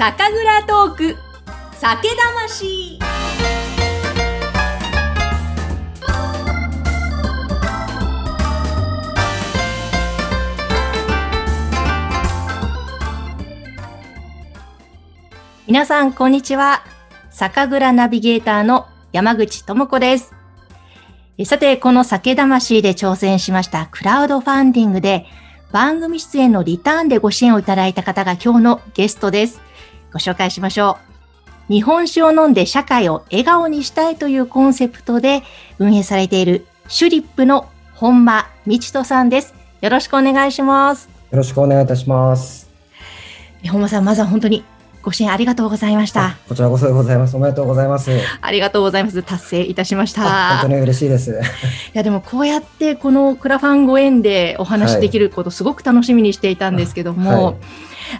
酒蔵トーク。酒魂。皆さんこんにちは。酒蔵ナビゲーターの山口智子です。さて、この酒魂で挑戦しましたクラウドファンディングで番組出演のリターンでご支援をいただいた方が今日のゲストです。ご紹介しましょう。日本酒を飲んで社会を笑顔にしたいというコンセプトで運営されているシュリップの本間道人さんです。よろしくお願いします。よろしくお願いいたします。本間さん、まずは本当にご支援ありがとうございました。こちらこそでございます。おめでとうございます。ありがとうございます。達成いたしました。本当に嬉しいです。いや、でもこうやってこのクラファンご縁でお話できること、すごく楽しみにしていたんですけども、はい、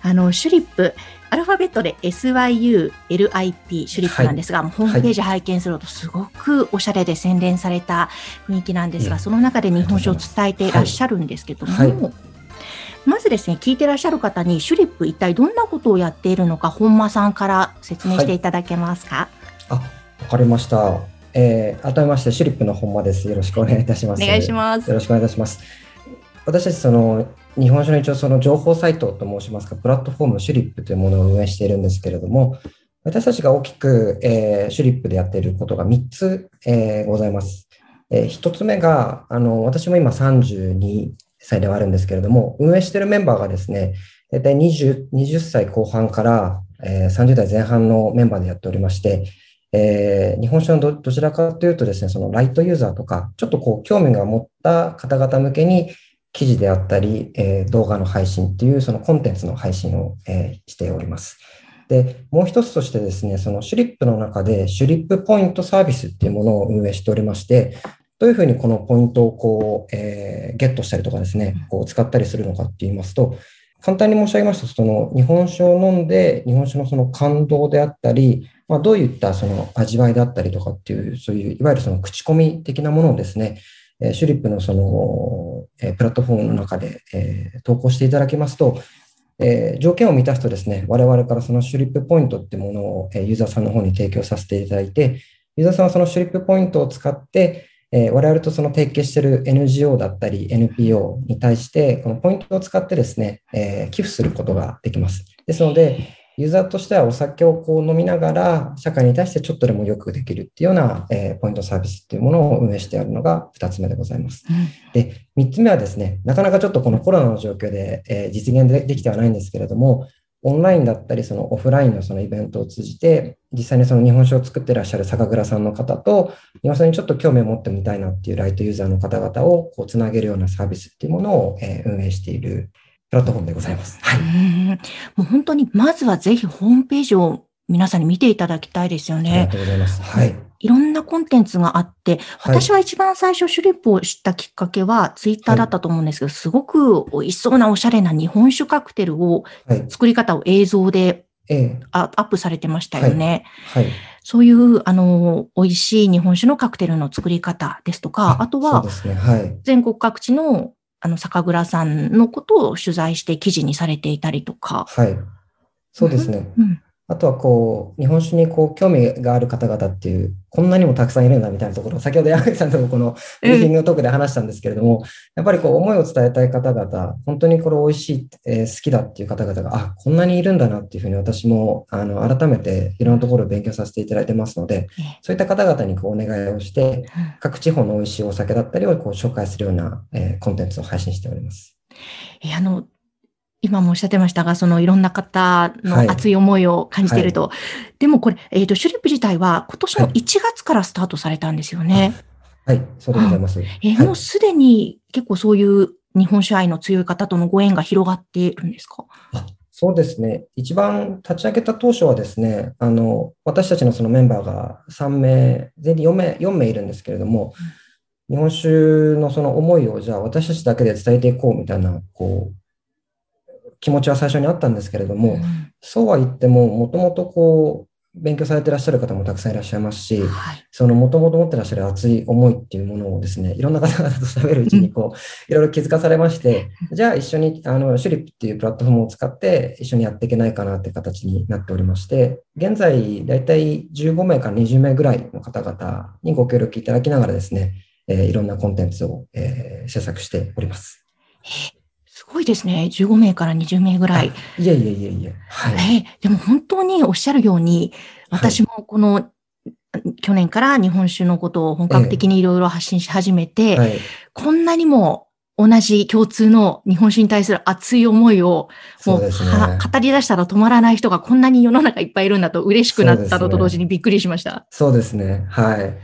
あの、シュリップ、アルファベットで SYULIP シュリップなんですが、はい、ホームページ拝見するとすごくおしゃれで洗練された雰囲気なんですが、その中で日本酒を伝えていらっしゃるんですけども、はいまずですね、聞いてらっしゃる方に、シュリップ一体どんなことをやっているのか、本間さんから説明していただけますか？はい、あ、わかりました。えー、改めまして、シュリップの本間です。よろしくお願いいたします。お願いします。よろしくお願いいたします。私たち、その、日本酒の一応その情報サイトと申しますか、プラットフォームシュリップというものを運営しているんですけれども、私たちが大きく、えー、シュリップでやっていることが3つ、えー、ございます。えー、1つ目が、あの、私も今32歳ではあるんですけれども、運営しているメンバーがですね、大体 20, 20歳後半から、えー、30代前半のメンバーでやっておりまして、えー、日本酒のどどちらかというとですね、そのライトユーザーとか、ちょっとこう興味が持った方々向けに記事であったり、えー、動画の配信っていうそのコンテンツの配信を、えー、しております。で、もう一つとしてですね、そのシュリップの中でシュリップポイントサービスっていうものを運営しておりまして、どういうふうにこのポイントをこう、えー、ゲットしたりとかですね、こう使ったりするのかって言いますと、簡単に申し上げますと、その日本酒を飲んで、日本酒のその感動であったり、まあ、どういったその味わいであったりとかっていう、そういういわゆるその口コミ的なものをですね、えシュリップのその、えプラットフォームの中で、え投稿していただきますと、え条件を満たすとですね、我々からそのシュリップポイントってものを、えユーザーさんの方に提供させていただいて、ユーザーさんはそのシュリップポイントを使って、えー、我々とその提携している NGO だったり NPO に対して、このポイントを使ってですね、え、寄付することができます。ですので、ユーザーとしてはお酒をこう飲みながら、社会に対してちょっとでもよくできるっていうような、えー、ポイントサービスっていうものを運営してあるのが2つ目でございます。うん、で、3つ目はですね、なかなかちょっとこのコロナの状況で、えー、実現でできてはないんですけれども、オンラインだったり、そのオフラインのそのイベントを通じて、実際にその日本酒を作ってらっしゃる酒蔵さんの方と、日本酒にちょっと興味を持ってみたいなっていうライトユーザーの方々をこうつなげるようなサービスっていうものを、え運営しているプラットフォームでございます。はい。もう本当に、まずはぜひホームページを皆さんに見ていただきたいですよね。ありがとうございます。はい。いろんなコンテンツがあって、私は一番最初シュリップを知ったきっかけはツイッターだったと思うんですけど、はい、すごく美味しそうなおしゃれな日本酒カクテルを、作り方を映像で、アップされてましたよね。はい、はい、そういう、あの、美味しい日本酒のカクテルの作り方ですとか、あとは、ねはい、全国各地のあの、酒蔵さんのことを取材して記事にされていたりとか。はい。そうですね。うん、あとはこう、日本酒にこう、興味がある方々っていう、こんなにもたくさんいるんだみたいなところ、先ほど山口さんともこのブリーフィングトークで話したんですけれども、やっぱりこう、思いを伝えたい方々、本当にこれ美味しい、えー、好きだっていう方々が、あ、こんなにいるんだなっていうふうに私も、あの、改めていろんなところを勉強させていただいてますので、そういった方々にこう、お願いをして、各地方の美味しいお酒だったりをこう、紹介するような、えー、コンテンツを配信しております。えあの、今もおっしゃってましたが、そのいろんな方の熱い思いを感じていると。はいはい、でもこれ、えっ、ー、と、シュリップ自体は今年の1月からスタートされたんですよね。はい、はい、そうでございます。えー、もうすでに結構そういう日本酒愛の強い方とのご縁が広がっているんですか？そうですね。一番立ち上げた当初はですね、あの、私たちのそのメンバーが3名、全員4名、4名いるんですけれども、うん、日本酒のその思いをじゃあ私たちだけで伝えていこうみたいな、こう、気持ちは最初にあったんですけれども、うん、そうは言っても、もともとこう、勉強されてらっしゃる方もたくさんいらっしゃいますし、はい。そのもともと持ってらっしゃる熱い思いっていうものをですね、いろんな方々と喋るうちにこう、いろいろ気づかされまして、じゃあ一緒に、あの、シュリップっていうプラットフォームを使って一緒にやっていけないかなって形になっておりまして、現在、だいたい15名から20名ぐらいの方々にご協力いただきながらですね、えーいろんなコンテンツを、えー制作しております。すごいですね。15名から20名ぐらい。いえいえいえいえ。はい。えーでも本当におっしゃるように、私もこの、去年から日本酒のことを本格的にいろいろ発信し始めて、はい。こんなにも同じ共通の日本酒に対する熱い思いを、もうね。は語り出したら止まらない人がこんなに世の中いっぱいいるんだと嬉しくなったのと同時にびっくりしました。そうですね。はい。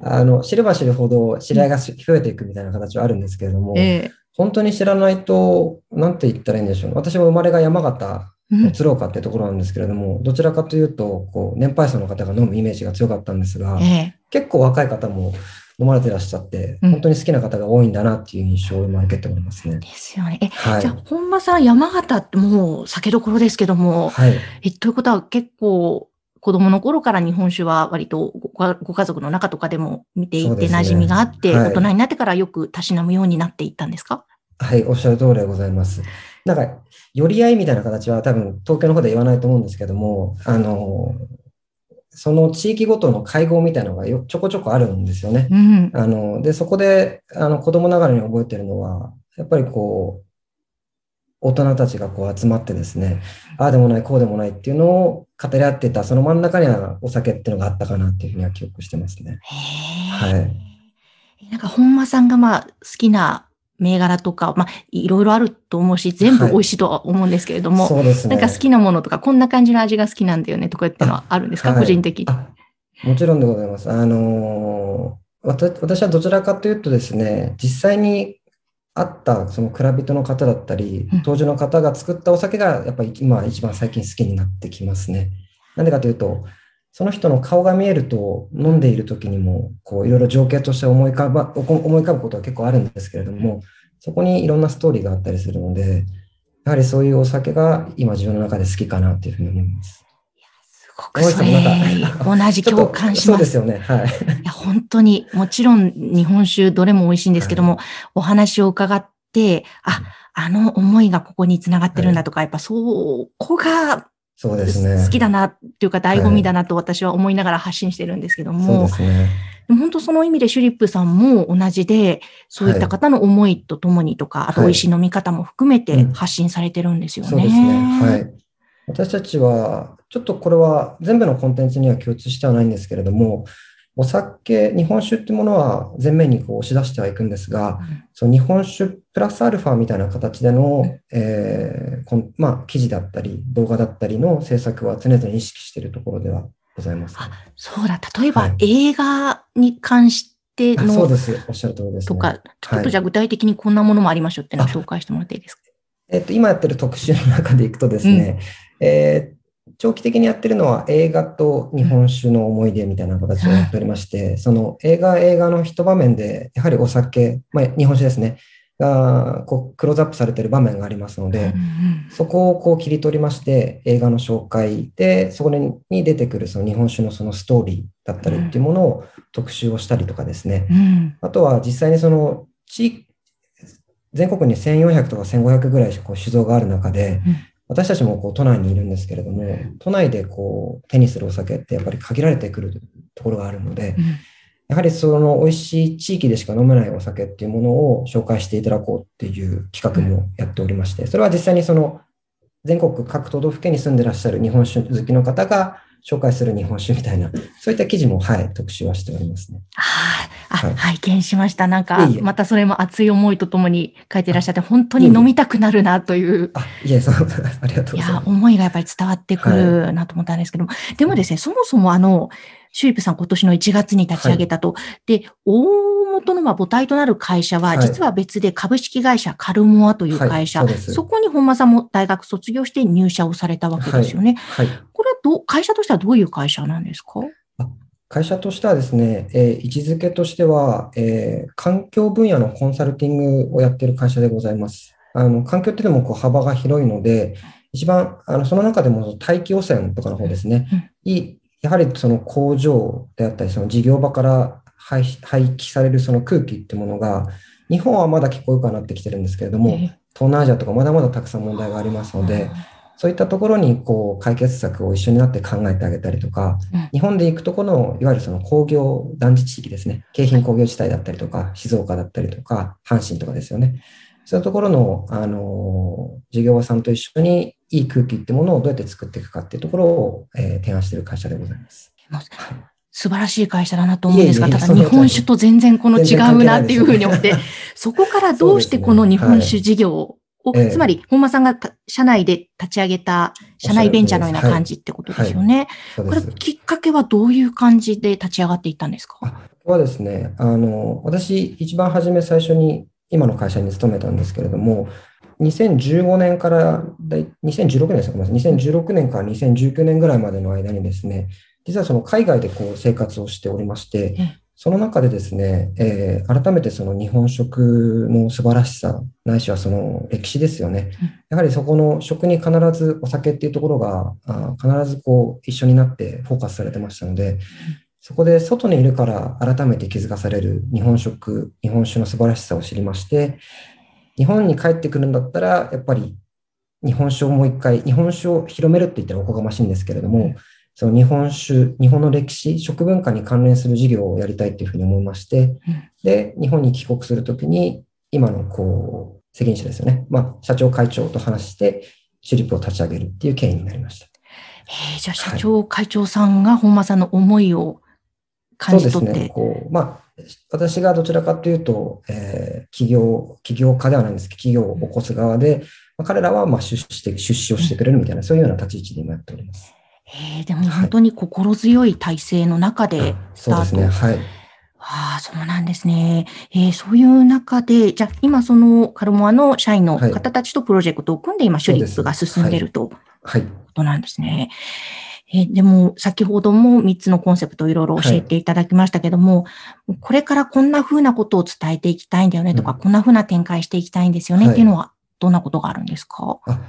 あの、知れば知るほど知り合いが増えていくみたいな形はあるんですけれども、え本当に知らないと、なんて言ったらいいんでしょうね。私も生まれが山形えうん鶴岡ってところなんですけれども、どちらかというと、こう、年配層の方が飲むイメージが強かったんですが、ええ結構若い方も飲まれてらっしゃって、うん本当に好きな方が多いんだなっていう印象を今受けておりますね。ですよね。え、はいじゃあ、本間さん、山形ってもう酒どころですけども、はい。え、ということは結構、子供の頃から日本酒は割とごご家族の中とかでも見ていて馴染みがあって、はい大人になってからよくたしなむようになっていったんですか？はい、おっしゃる通りでございます。なんか、寄り合いみたいな形は多分東京の方で言わないと思うんですけども、あの、その地域ごとの会合みたいなのがよちょこちょこあるんですよね。うん。あの、で、そこで、あの、子供ながらに覚えてるのは、やっぱりこう、大人たちがこう集まってですね、ああでもない、こうでもないっていうのを語り合ってた、その真ん中にはお酒っていうのがあったかなっていうふうには記憶してますね。はい。なんか本間さんがまあ好きな銘柄とか、まあいろいろあると思うし、全部はい美味しいとは思うんですけれども、そうですね。なんか好きなものとか、こんな感じの味が好きなんだよねとかってのはあるんですか、はい個人的もちろんでございます。あのー私はどちらかというとですね、実際にあったその蔵人の方だったりうん、当時の方が作ったお酒がやっぱり今一番最近好きになってきますね。なんでかというと、その人の顔が見えると飲んでいる時にも、こういろいろ情景として思い浮かば、思い浮かぶことは結構あるんですけれども、そこにいろんなストーリーがあったりするので、やはりそういうお酒が今自分の中で好きかなというふうに思います。すごくそれ、同じ共感しま。そうですすよね。はい。いや、本当に、もちろん日本酒どれも美味しいんですけども、お話を伺って、あ、あの思いがここにつながってるんだとか、やっぱそこがそうですね。好きだなっていうか醍醐味だなと私は思いながら発信してるんですけどそうも、ですね。本当その意味でシュリップさんも同じで、そういった方の思いとともにとか、あと美味しい飲み方も含めてうん発信されてるんですよね。そうですね。はい。私たちは、ちょっとこれは全部のコンテンツには共通してはないんですけれども、お酒、日本酒ってものは前面にこう押し出してはいくんですが、その日本酒プラスアルファみたいな形での、えーこんまあ、記事だったり、動画だったりの制作は常々意識しているところではございます。あそうだ、例えばはい。映画に関してあそうのです。おっしゃる通りです、ね。とか、ちょっはいとじゃあ具体的にこんなものもありましょうっていうのを紹介してもらっていいですか？えっと、今やってる特集の中でいくとですね、えー長期的にやってるのは映画と日本酒の思い出みたいな形をやっておりまして、その映画、映画の一場面で、やはりお酒、まあ、日本酒ですね、がこうクローズアップされている場面がありますので、そこをこう切り取りまして、映画の紹介で、そこに出てくるその日本酒のそのストーリーだったりっていうものを特集をしたりとかですね、うん。あとは実際にその地域、全国に1400とか1500ぐらいこう酒造がある中で、うん私たちもこう都内にいるんですけれども、都内でこう手にするお酒ってやっぱり限られてくるところがあるので、うん。やはりその美味しい地域でしか飲めないお酒っていうものを紹介していただこうっていう企画もやっておりまして、それは実際にその全国各都道府県に住んでらっしゃる日本酒好きの方が紹介する日本酒みたいな、そういった記事も、はい、特集はしておりますね。ああ、あはい。拝見しました。なんかまたそれも熱い思いとともに書いていらっしゃって、本当に飲みたくなるなという、あ、いえ、そう、ありがとういや、ございます。思いがやっぱり伝わってくるなと思ったんですけども、でもですね、そもそもあの、シュリップさん今年の1月に立ち上げたと、で、大元のまあ母体となる会社は、はい。実は別で株式会社カルモアという会社、はいそそこに本間さんも大学卒業して入社をされたわけですよね。はい。これはどう、会社としてはどういう会社なんですか？会社としてはですね、えー位置づけとしては、えー環境分野のコンサルティングをやっている会社でございます。あの環境っていうのもこう幅が広いので、一番、あのその中でも大気汚染とかの方ですね、うん。いやはりその工場であったり、その事業場から排排気されるその空気ってものが、日本はまだ結構良くはなってきてるんですけれども、ええ。東南アジアとかまだまだたくさん問題がありますので、そういったところにこう解決策を一緒になって考えてあげたりとか、うん。日本で行くところのいわゆるその工業団地地域ですね、京浜工業地帯だったりとか、静岡だったりとか、阪神とかですよね。そういうところの、あの事業場さんと一緒にいい空気ってものをどうやって作っていくかっていうところを、えー提案している会社でございます。はい。素晴らしい会社だなと思うんですが、いえいえただ日本酒と全然この違うないっていうふうに思ってそこからどうしてこの日本酒事業を、ええ。つまり本間さんがた社内で立ち上げた社内ベンチャーのような感じってことですよね。これ。きっかけはどういう感じで立ち上がっていったんですか？はですね、あの、私、一番初め最初に今の会社に勤めたんですけれども、2015年から、だい2016年ですか、ごめんなさい2016年から2019年ぐらいまでの間にですね、実はその海外でこう生活をしておりましてえ、その中でですね、えー改めてその日本食の素晴らしさ、ないしはその歴史ですよね。うん。やはりそこの食に必ずお酒っていうところが、あー必ずこう一緒になってフォーカスされてましたので、そこで外にいるから改めて気づかされる日本食、日本酒の素晴らしさを知りまして、日本に帰ってくるんだったら、やっぱり日本酒をもう一回、日本酒を広めるって言ったらおこがましいんですけれども、その日本酒、日本の歴史、食文化に関連する事業をやりたいっていうふうに思いまして、で、日本に帰国するときに、今のこう、責任者ですよね。まあ、社長会長と話して、シュリップを立ち上げるっていう経緯になりました。えーじゃあ社長、会長さんが本間さんの思いを感じ取って。そうですね。こう、まあ、私がどちらかというと、えー企業、起業家ではないんですけど、企業を起こす側で、まあ、彼らはまあ出資して、出資をしてくれるみたいな、そういうような立ち位置で今やっております。えーでも本当に心強い体制の中であスタート。そうですね。はい。ああ、そうなんですね。えーそういう中で、じゃあ今そのカルモアの社員のはい方たちとプロジェクトを組んで今、シュリップが進んでいるというはい。ことなんですね。えーでも、先ほども3つのコンセプトをいろいろ教えていただきましたけども、これからこんな風なことを伝えていきたいんだよねとか、うんこんな風な展開していきたいんですよねはいっていうのは、どんなことがあるんですか、あ、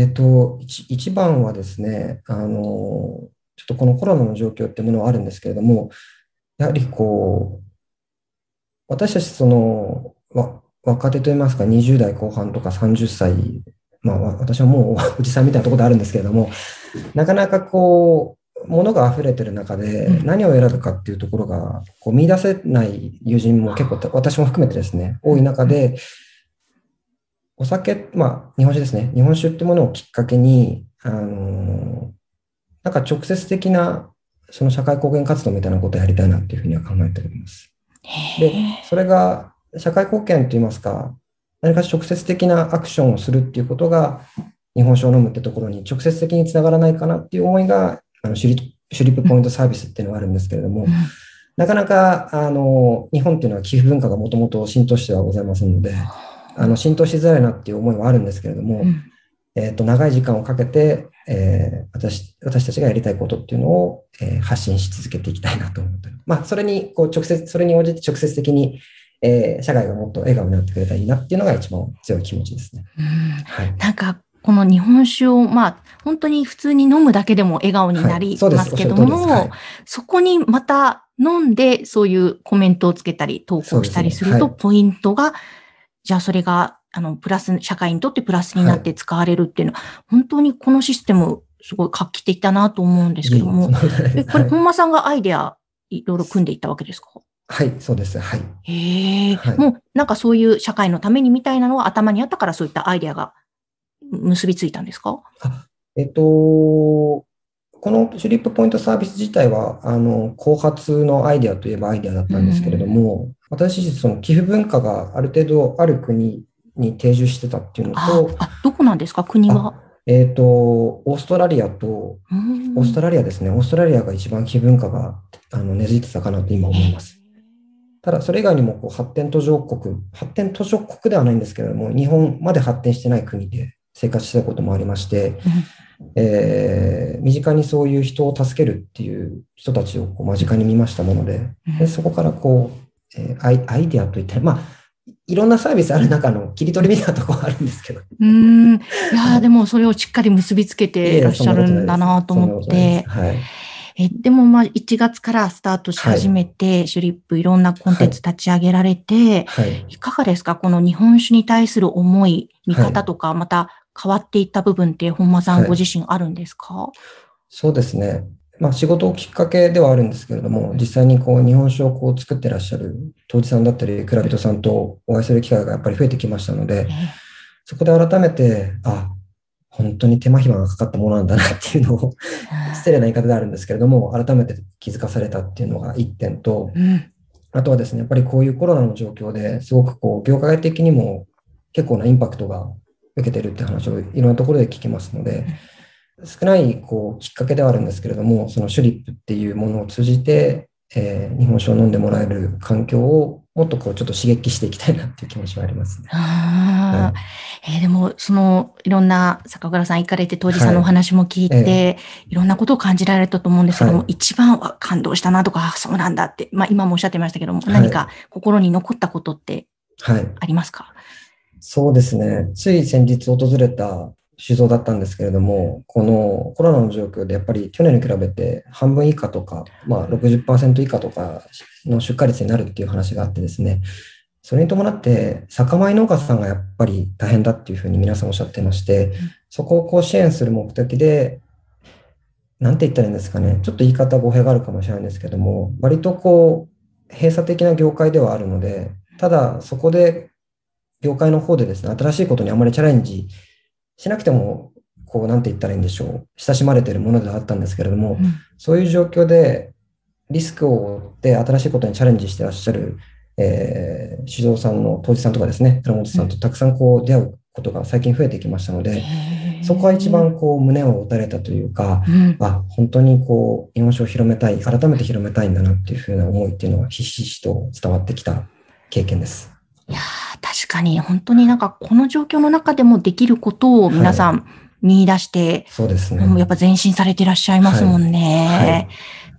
えっと、一一番はですね、あの、ちょっとこのコロナの状況っていうものはあるんですけれども、やはりこう、私たちその、わ若手といいますか、20代後半とか30歳、まあわ私はもうおじさんみたいなところであるんですけれども、なかなかこう、物が溢れてる中でうん。何を選ぶかっていうところがこう見出せない友人も結構私も含めてですね、多い中で、お酒、まあ、日本酒ですね。日本酒ってものをきっかけに、あのなんか直接的な、その社会貢献活動みたいなことをやりたいなっていうふうには考えております。でそれが社会貢献といいますか、何か直接的なアクションをするっていうことが、日本酒を飲むってところに直接的につながらないかなっていう思いが、あのシュリシュリップポイントサービスっていうのがあるんですけれども、うんなかなか、あの、日本っていうのは寄付文化がもともと浸透してはございませんので、あの、浸透しづらいなっていう思いはあるんですけれども、うん。えっと、長い時間をかけて、えー私、私たちがやりたいことっていうのを、えー発信し続けていきたいなと思ってまあ、それに、こう、直接、それに応じて直接的に、えー社会がもっと笑顔になってくれたらいいなっていうのが一番強い気持ちですね。うん。はい。なんか、この日本酒を、まあ、本当に普通に飲むだけでも笑顔になりはい。そうです。ますけども、おっしゃる通りです。はい。そこにまた飲んで、そういうコメントをつけたり、投稿したりすると、ポイントが、じゃあそれが、あの、プラス、社会にとってプラスになって使われるっていうのは、本当にこのシステム、すごい画期的だなと思うんですけどもいえこれ、本間さんがアイデア、いろいろ組んでいったわけですか？はい、そうです。はい。へえ、はい。もうなんかそういう社会のためにみたいなのは頭にあったからそういったアイデアが結びついたんですか？えっと、このシュリップポイントサービス自体は、あの、後発のアイデアといえばアイデアだったんですけれども、私自身その寄付文化がある程度ある国に定住してたっていうのあと、あ、どこなんですか？国は。えっと、オーストラリアと、オーストラリアですね、オーストラリアが一番寄付文化があの根付いてたかなと今思います。ただ、それ以外にもこう発展途上国、発展途上国ではないんですけれども、日本まで発展してない国で生活してたこともありまして、えー身近にそういう人を助けるっていう人たちをこう間近に見ましたもので、うん。でそこからこう、えーアイアイデアといって、まあ、いろんなサービスある中の切り取りみたいなところあるんですけど。うん。いやーでもそれをしっかり結びつけていらっしゃるんだなと思って。はい。えでもまあ1月からスタートし始めて、シュリップいろんなコンテンツ立ち上げられて、はい。いかがですか？この日本酒に対する思い、見方とか、また変わっていった部分って本間さんはいご自身あるんですか、そうですね。まあ仕事をきっかけではあるんですけれども、実際にこう日本酒をこう作ってらっしゃる杜氏さんだったり、蔵人さんとお会いする機会がやっぱり増えてきましたので、えそこで改めて、あ、本当に手間暇がかかったものなんだな っていうのを、失礼な言い方であるんですけれども、改めて気づかされたっていうのが一点と、うん。あとはですね、やっぱりこういうコロナの状況ですごくこう、業界的にも結構なインパクトが受けてるって話をいろんなところで聞きますので、少ないこうきっかけではあるんですけれども、そのシュリップっていうものを通じて、えー日本酒を飲んでもらえる環境をもっとこうちょっと刺激していきたいなっていう気持ちはありますね。あー。えーでも、その、いろんな坂倉さん行かれて、当時さんのお話も聞いて、えいろんなことを感じられたと思うんですけども、はい。一番は感動したなとか、あそうなんだって、まあ今もおっしゃってましたけども、はい。何か心に残ったことってはい。ありますか？そうですね。つい先日訪れた酒造だったんですけれども、このコロナの状況でやっぱり去年に比べて半分以下とか、まあ60%以下とかの出荷率になるっていう話があってですね、それに伴って酒米農家さんがやっぱり大変だっていうふうに皆さんおっしゃってまして、そこをこう支援する目的で、なんて言ったらいいんですかね、ちょっと言い方語弊があるかもしれないんですけども、割とこう、閉鎖的な業界ではあるので、ただそこで業界の方でですね、新しいことにあまりチャレンジしなくても、こう、なんて言ったらいいんでしょう。親しまれているものではあったんですけれども、うんそういう状況でリスクを負って新しいことにチャレンジしてらっしゃる、えー、酒造さんの当時さんとかですね、寺本さんとたくさんこう出会うことが最近増えてきましたので、そこは一番こう胸を打たれたというか、うん、あ、本当にこう、日本酒を広めたい、改めて広めたいんだなっていうふうな思いっていうのはひしひしと伝わってきた経験です。いやー確かに本当になんかこの状況の中でもできることを皆さん見出して、そうですね。やっぱ前進されていらっしゃいますもんね。はい。はい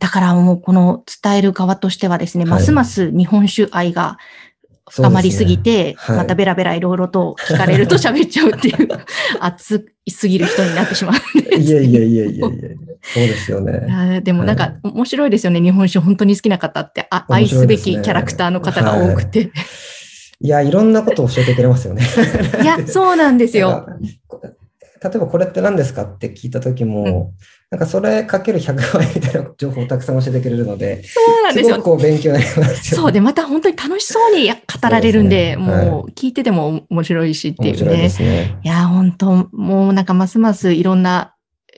だからもうこの伝える側としてはですね、はい。ますます日本酒愛が深まりすぎて、はい。またベラベラいろいろと聞かれると喋っちゃうっていう、熱すぎる人になってしまうんです。いやいやいやいやいやそうですよいね。でもなんか面白いですよね、日本酒本当に好きな方って、あ愛すべきキャラクターの方が多くて。いや、いろんなことを教えてくれますよね。いや、そうなんですよ。例えばこれって何ですかって聞いたときも、なんかそれかける100倍みたいな情報をたくさん教えてくれるので、そうなんですよすごく。こう勉強になりますよそうで、また本当に楽しそうに語られるんで、そうですねもう聞いてても面白いしっていう面白いでね。すね。いや、本当もうなんかますますいろんな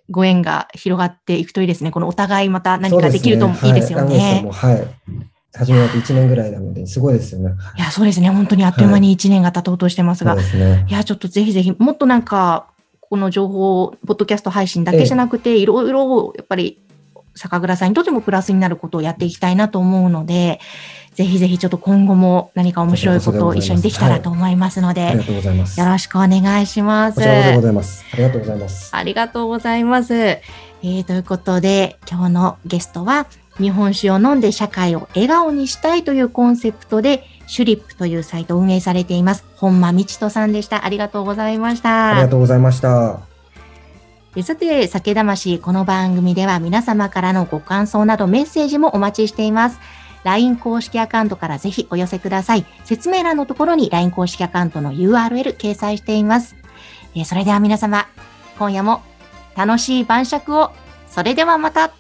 ご縁が広がっていくといいですね。このお互いまた何かできるといいですよねね。はい。はい始めて1年ぐらいなので、すごいですよね。いや、そうですね。本当にあっという間に1年が経とうとしてますが、そうですね。いや、ちょっとぜひぜひ、もっとなんか、この情報、ポッドキャスト配信だけじゃなくて、いろいろ、やっぱり、酒蔵さんにとってもプラスになることをやっていきたいなと思うので、ぜひぜひちょっと今後も何か面白いことを一緒にできたらと思いますのであり、がとうございます。よろしくお願いします。こちらこそでございます。ありがとうございます。ありがとうございます。えー、ということで、今日のゲストは、日本酒を飲んで社会を笑顔にしたいというコンセプトで、シュリップというサイトを運営されています、本間道人さんでした。ありがとうございました。ありがとうございました。えさて、酒魂、この番組では皆様からのご感想などメッセージもお待ちしています。LINE 公式アカウントからぜひお寄せください。説明欄のところに LINE 公式アカウントの URL 掲載しています。えーそれでは皆様、今夜も楽しい晩酌を。それではまた。